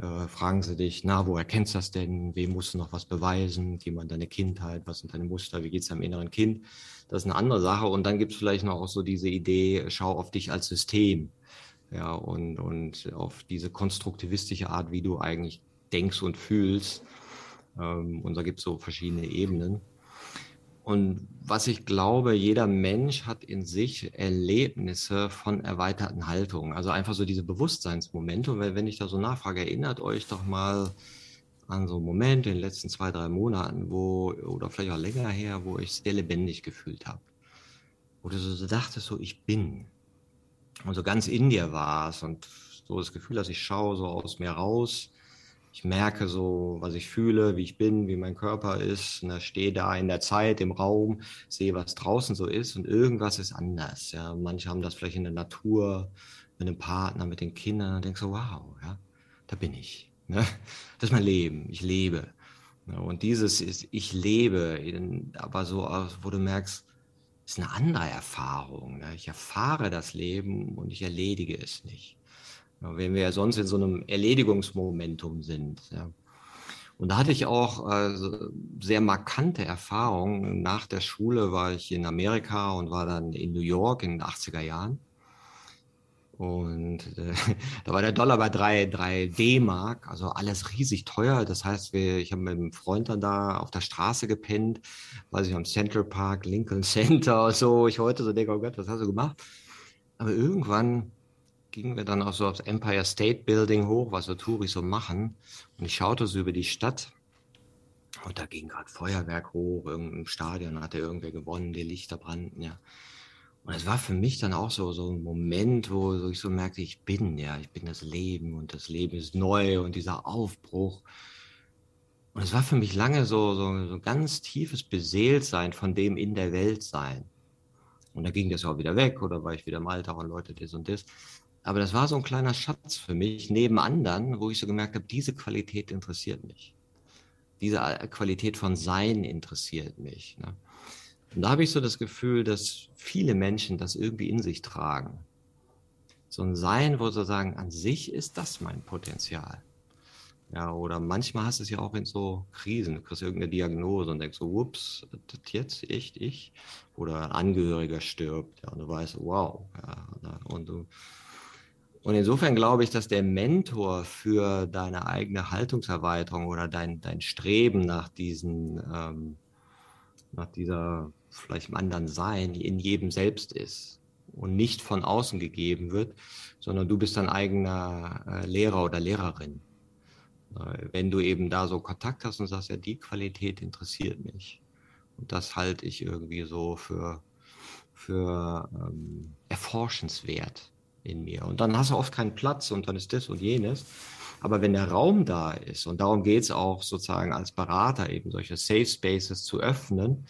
äh, fragen sie dich, na, wo erkennst du das denn? Wem musst du noch was beweisen? Geh mal in deine Kindheit, was sind deine Muster, wie geht es deinem inneren Kind? Das ist eine andere Sache. Und dann gibt es vielleicht noch auch so diese Idee, schau auf dich als System. Ja, und, und auf diese konstruktivistische Art, wie du eigentlich denkst und fühlst. Ähm, und da gibt es so verschiedene Ebenen. Und was ich glaube, jeder Mensch hat in sich Erlebnisse von erweiterten Haltungen. Also einfach so diese Bewusstseinsmomente. Und wenn ich da so nachfrage, erinnert euch doch mal an so Momente in den letzten zwei, drei Monaten, wo, oder vielleicht auch länger her, wo ich sehr lebendig gefühlt habe. Wo du so dachtest, so ich bin. Und so ganz in dir warst und so das Gefühl, dass ich schaue so aus mir raus ich merke so, was ich fühle, wie ich bin, wie mein Körper ist. Und stehe da in der Zeit, im Raum, sehe, was draußen so ist und irgendwas ist anders. Ja, manche haben das vielleicht in der Natur, mit einem Partner, mit den Kindern und denkst so, wow, ja, da bin ich. Ne? Das ist mein Leben. Ich lebe. Ja, und dieses ist, ich lebe, aber so, wo du merkst, ist eine andere Erfahrung. Ne? Ich erfahre das Leben und ich erledige es nicht. Wenn wir ja sonst in so einem Erledigungsmomentum sind. Ja. Und da hatte ich auch äh, sehr markante Erfahrungen. Nach der Schule war ich in Amerika und war dann in New York in den 80er Jahren. Und äh, [LAUGHS] da war der Dollar bei 3, 3 D-Mark, also alles riesig teuer. Das heißt, wir, ich habe mit einem Freund dann da auf der Straße gepennt, weiß ich, am Central Park, Lincoln Center, so. Ich heute so denke, oh Gott, was hast du gemacht? Aber irgendwann gingen wir dann auch so aufs Empire State Building hoch, was so Touris so machen. Und ich schaute so über die Stadt. Und da ging gerade Feuerwerk hoch, irgendein Stadion hatte irgendwer gewonnen, die Lichter brannten, ja. Und es war für mich dann auch so, so ein Moment, wo ich so merkte, ich bin, ja, ich bin das Leben und das Leben ist neu und dieser Aufbruch. Und es war für mich lange so, so, so ganz tiefes Beseeltsein von dem in der Welt sein. Und da ging das auch wieder weg oder war ich wieder im Alltag und Leute das und das. Aber das war so ein kleiner Schatz für mich, neben anderen, wo ich so gemerkt habe, diese Qualität interessiert mich. Diese Qualität von Sein interessiert mich. Ne? Und da habe ich so das Gefühl, dass viele Menschen das irgendwie in sich tragen. So ein Sein, wo sie sagen, an sich ist das mein Potenzial. Ja, oder manchmal hast du es ja auch in so Krisen. Du kriegst irgendeine Diagnose und denkst so, ups, das jetzt echt ich? Oder ein Angehöriger stirbt, ja, und du weißt, wow, ja, und du. Und insofern glaube ich, dass der Mentor für deine eigene Haltungserweiterung oder dein, dein Streben nach diesen, ähm, nach dieser vielleicht anderen Sein in jedem selbst ist und nicht von außen gegeben wird, sondern du bist dein eigener äh, Lehrer oder Lehrerin. Wenn du eben da so Kontakt hast und sagst, ja, die Qualität interessiert mich. Und das halte ich irgendwie so für, für ähm, erforschenswert in mir. Und dann hast du oft keinen Platz und dann ist das und jenes. Aber wenn der Raum da ist, und darum geht es auch sozusagen als Berater eben solche Safe Spaces zu öffnen,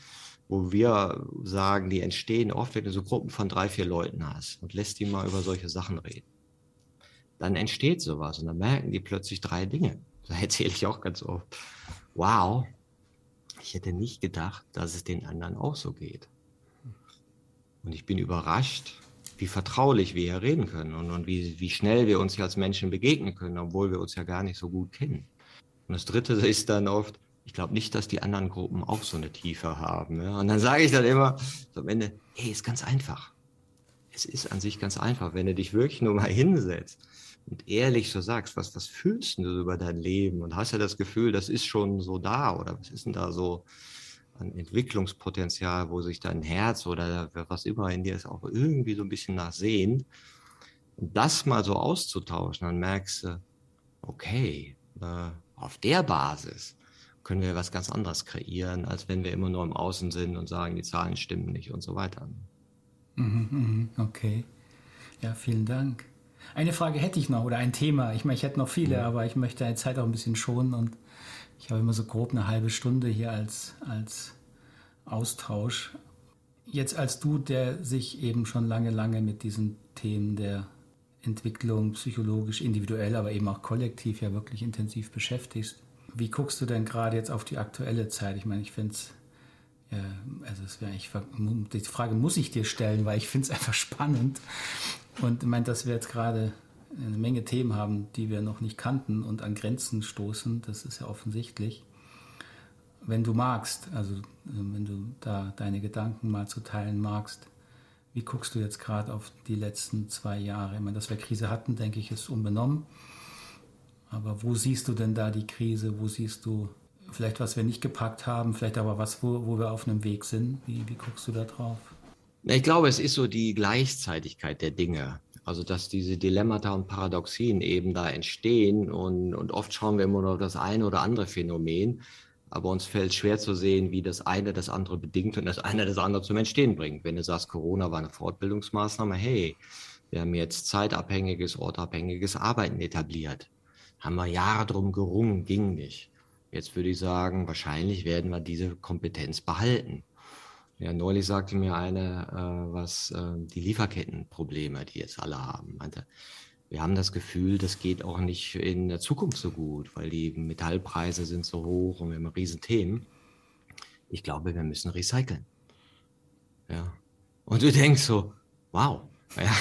wo wir sagen, die entstehen oft, wenn du so Gruppen von drei, vier Leuten hast und lässt die mal über solche Sachen reden. Dann entsteht sowas und dann merken die plötzlich drei Dinge. [LAUGHS] Da erzähle ich auch ganz oft, wow, ich hätte nicht gedacht, dass es den anderen auch so geht. Und ich bin überrascht, wie vertraulich wir hier reden können und, und wie, wie schnell wir uns hier als Menschen begegnen können, obwohl wir uns ja gar nicht so gut kennen. Und das Dritte [LAUGHS] ist dann oft, ich glaube nicht, dass die anderen Gruppen auch so eine Tiefe haben. Ja? Und dann sage ich dann immer so am Ende, hey, ist ganz einfach. Es ist an sich ganz einfach, wenn du dich wirklich nur mal hinsetzt und ehrlich so sagst, was, was fühlst du über dein Leben und hast ja das Gefühl, das ist schon so da oder was ist denn da so an Entwicklungspotenzial, wo sich dein Herz oder was immer in dir ist, auch irgendwie so ein bisschen nachsehen. Und das mal so auszutauschen, dann merkst du, okay, äh, auf der Basis können wir was ganz anderes kreieren, als wenn wir immer nur im Außen sind und sagen, die Zahlen stimmen nicht und so weiter. Mhm, mhm, okay. Ja, vielen Dank. Eine Frage hätte ich noch oder ein Thema. Ich meine, ich hätte noch viele, ja. aber ich möchte die Zeit auch ein bisschen schonen und ich habe immer so grob eine halbe Stunde hier als, als Austausch. Jetzt als du, der sich eben schon lange, lange mit diesen Themen der Entwicklung psychologisch, individuell, aber eben auch kollektiv ja wirklich intensiv beschäftigst. Wie guckst du denn gerade jetzt auf die aktuelle Zeit? Ich meine, ich finde es, ja, also es wäre die Frage muss ich dir stellen, weil ich finde es [LAUGHS] einfach spannend. Und ich meine, dass wir jetzt gerade eine Menge Themen haben, die wir noch nicht kannten und an Grenzen stoßen, das ist ja offensichtlich. Wenn du magst, also äh, wenn du da deine Gedanken mal zu teilen magst, wie guckst du jetzt gerade auf die letzten zwei Jahre? Ich meine, dass wir Krise hatten, denke ich, ist unbenommen. Aber wo siehst du denn da die Krise? Wo siehst du vielleicht, was wir nicht gepackt haben, vielleicht aber was, wo, wo wir auf einem Weg sind? Wie, wie guckst du da drauf? Ich glaube, es ist so die Gleichzeitigkeit der Dinge. Also, dass diese Dilemmata und Paradoxien eben da entstehen und, und oft schauen wir immer nur auf das eine oder andere Phänomen, aber uns fällt schwer zu sehen, wie das eine das andere bedingt und das eine das andere zum Entstehen bringt. Wenn du sagst, Corona war eine Fortbildungsmaßnahme, hey, wir haben jetzt zeitabhängiges, ortabhängiges Arbeiten etabliert. Haben wir Jahre drum gerungen, ging nicht. Jetzt würde ich sagen, wahrscheinlich werden wir diese Kompetenz behalten. Ja, neulich sagte mir eine, äh, was äh, die Lieferkettenprobleme, die jetzt alle haben, meinte, wir haben das Gefühl, das geht auch nicht in der Zukunft so gut, weil die Metallpreise sind so hoch und wir haben riesen Themen. Ich glaube, wir müssen recyceln. Ja. Und du denkst so, wow, [LAUGHS] ja,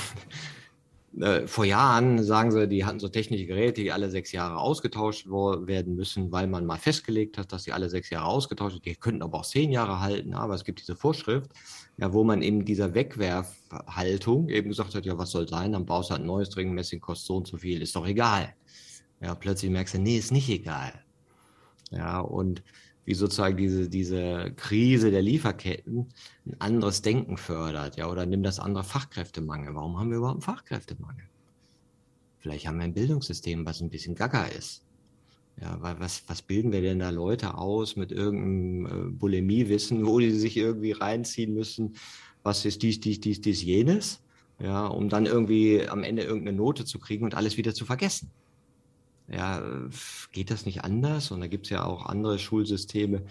äh, vor Jahren sagen sie, die hatten so technische Geräte, die alle sechs Jahre ausgetauscht werden müssen, weil man mal festgelegt hat, dass sie alle sechs Jahre ausgetauscht sind. Die könnten aber auch zehn Jahre halten, aber es gibt diese Vorschrift, ja, wo man in dieser Wegwerfhaltung eben gesagt hat, ja, was soll sein, dann baust du halt ein neues Dringend, Messing kostet so und so viel, ist doch egal. Ja, plötzlich merkst du, nee, ist nicht egal. Ja, und wie sozusagen diese, diese Krise der Lieferketten ein anderes Denken fördert, ja, oder nimm das andere Fachkräftemangel. Warum haben wir überhaupt einen Fachkräftemangel? Vielleicht haben wir ein Bildungssystem, was ein bisschen gaga ist. Ja, weil was, was bilden wir denn da Leute aus mit irgendeinem äh, Bulimiewissen, wo die sich irgendwie reinziehen müssen, was ist dies, dies, dies, dies, jenes, ja, um dann irgendwie am Ende irgendeine Note zu kriegen und alles wieder zu vergessen ja, geht das nicht anders? Und da gibt es ja auch andere Schulsysteme,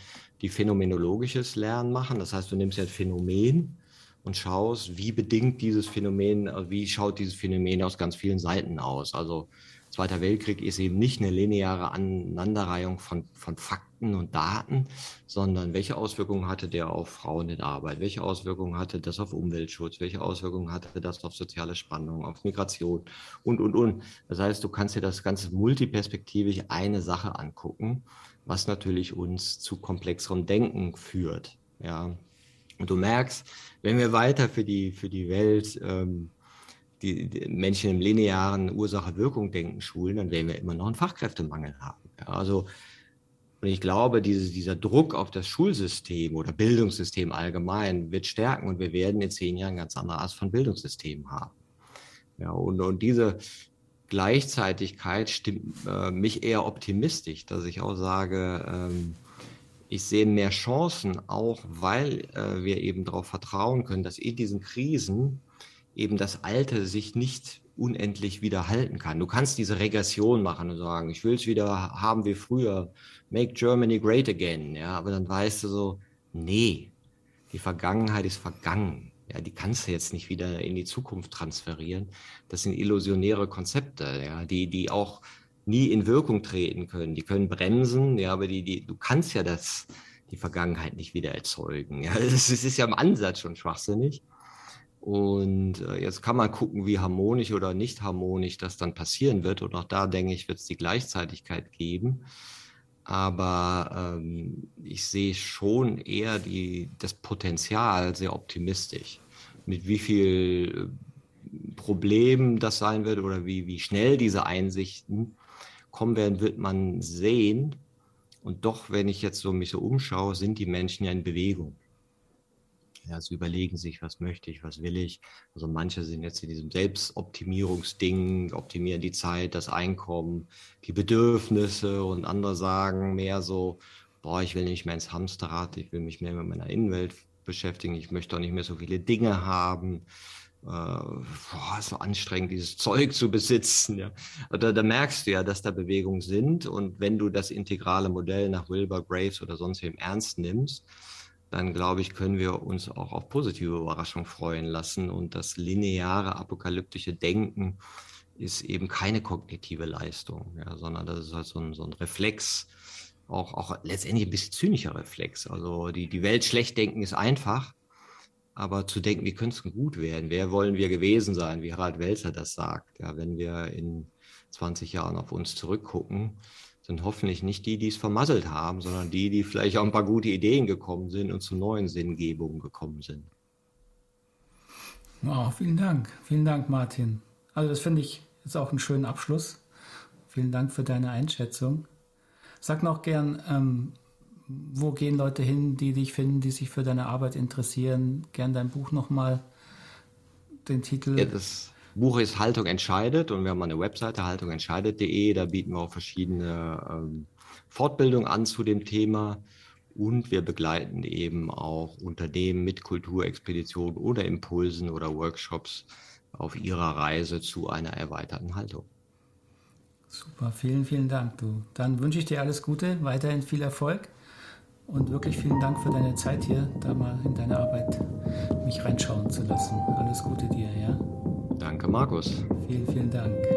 die phänomenologisches Lernen machen. Das heißt, du nimmst ja ein Phänomen und schaust, wie bedingt dieses Phänomen, also wie schaut dieses Phänomen aus ganz vielen Seiten aus. Also Zweiter Weltkrieg ist eben nicht eine lineare Aneinanderreihung von, von Fakten Fakten und Daten, sondern welche Auswirkungen hatte der auf Frauen in Arbeit, welche Auswirkungen hatte das auf Umweltschutz, welche Auswirkungen hatte das auf soziale Spannung, auf Migration und, und, und. Das heißt, du kannst dir das Ganze multiperspektivisch eine Sache angucken, was natürlich uns zu komplexerem Denken führt. Ja. Und du merkst, wenn wir weiter für die, für die Welt ähm, die, die Menschen im linearen Ursache-Wirkung-Denken schulen, dann werden wir immer noch einen Fachkräftemangel haben. Ja, also, und ich glaube, diese, dieser Druck auf das Schulsystem oder Bildungssystem allgemein wird stärken und wir werden in zehn Jahren ganz andere Art von Bildungssystem haben. Ja, und, und diese Gleichzeitigkeit stimmt äh, mich eher optimistisch, dass ich auch sage, ähm, ich sehe mehr Chancen, auch weil äh, wir eben darauf vertrauen können, dass in diesen Krisen eben das Alte sich nicht unendlich wieder halten kann. Du kannst diese Regression machen und sagen, ich will es wieder haben wie früher, make Germany great again, ja, aber dann weißt du so, nee, die Vergangenheit ist vergangen. Ja, die kannst du jetzt nicht wieder in die Zukunft transferieren. Das sind illusionäre Konzepte, ja, die, die auch nie in Wirkung treten können. Die können bremsen, ja, aber die, die, du kannst ja das, die Vergangenheit nicht wieder erzeugen. Ja, [LAUGHS] das ist, das ist ja im Ansatz schon schwachsinnig. Und äh, jetzt kann man gucken, wie harmonisch oder nicht harmonisch das dann passieren wird. Und auch da denke ich, wird es die Gleichzeitigkeit geben. Aber ähm, ich sehe schon eher die, das Potenzial sehr optimistisch. Mit wie viel äh, Problemen das sein wird oder wie, wie schnell diese Einsichten kommen werden, wird man sehen. Und doch, wenn ich jetzt so mich so umschaue, sind die Menschen ja in Bewegung. Ja, sie überlegen sich, was möchte ich, was will ich. Also manche sind jetzt in diesem Selbstoptimierungsding, optimieren die Zeit, das Einkommen, die Bedürfnisse und andere sagen mehr so, boah, ich will nicht mehr ins Hamsterrad, ich will mich mehr mit meiner Innenwelt beschäftigen, ich möchte auch nicht mehr so viele Dinge haben. Äh, boah, so anstrengend, dieses Zeug zu besitzen. Ja. Da, da, merkst du ja, dass da Bewegungen sind. Und wenn du das integrale Modell nach Wilbur Graves oder sonst wem ernst nimmst, dann glaube ich, können wir uns auch auf positive Überraschungen freuen lassen. Und das lineare apokalyptische Denken ist eben keine kognitive Leistung, ja, sondern das ist halt so ein, so ein Reflex, auch, auch letztendlich ein bisschen zynischer Reflex. Also die, die Welt schlecht denken ist einfach, aber zu denken, wie könnte es gut werden? Wer wollen wir gewesen sein, wie Harald Welzer das sagt? Ja, wenn wir in 20 Jahren auf uns zurückgucken, sind hoffentlich nicht die, die es vermasselt haben, sondern die, die vielleicht auch ein paar gute Ideen gekommen sind und zu neuen Sinngebungen gekommen sind. Wow, vielen Dank. Vielen Dank, Martin. Also das finde ich jetzt auch einen schönen Abschluss. Vielen Dank für deine Einschätzung. Sag noch gern, ähm, wo gehen Leute hin, die dich finden, die sich für deine Arbeit interessieren? Gern dein Buch nochmal, den Titel. Ja, das Buch ist Haltung entscheidet und wir haben eine Webseite haltungentscheidet.de. Da bieten wir auch verschiedene ähm, Fortbildungen an zu dem Thema. Und wir begleiten eben auch Unternehmen mit Kulturexpeditionen oder Impulsen oder Workshops auf ihrer Reise zu einer erweiterten Haltung. Super, vielen, vielen Dank, du. Dann wünsche ich dir alles Gute, weiterhin viel Erfolg und wirklich vielen Dank für deine Zeit hier, da mal in deine Arbeit mich reinschauen zu lassen. Alles Gute dir, ja. Danke, Markus. Vielen, vielen Dank.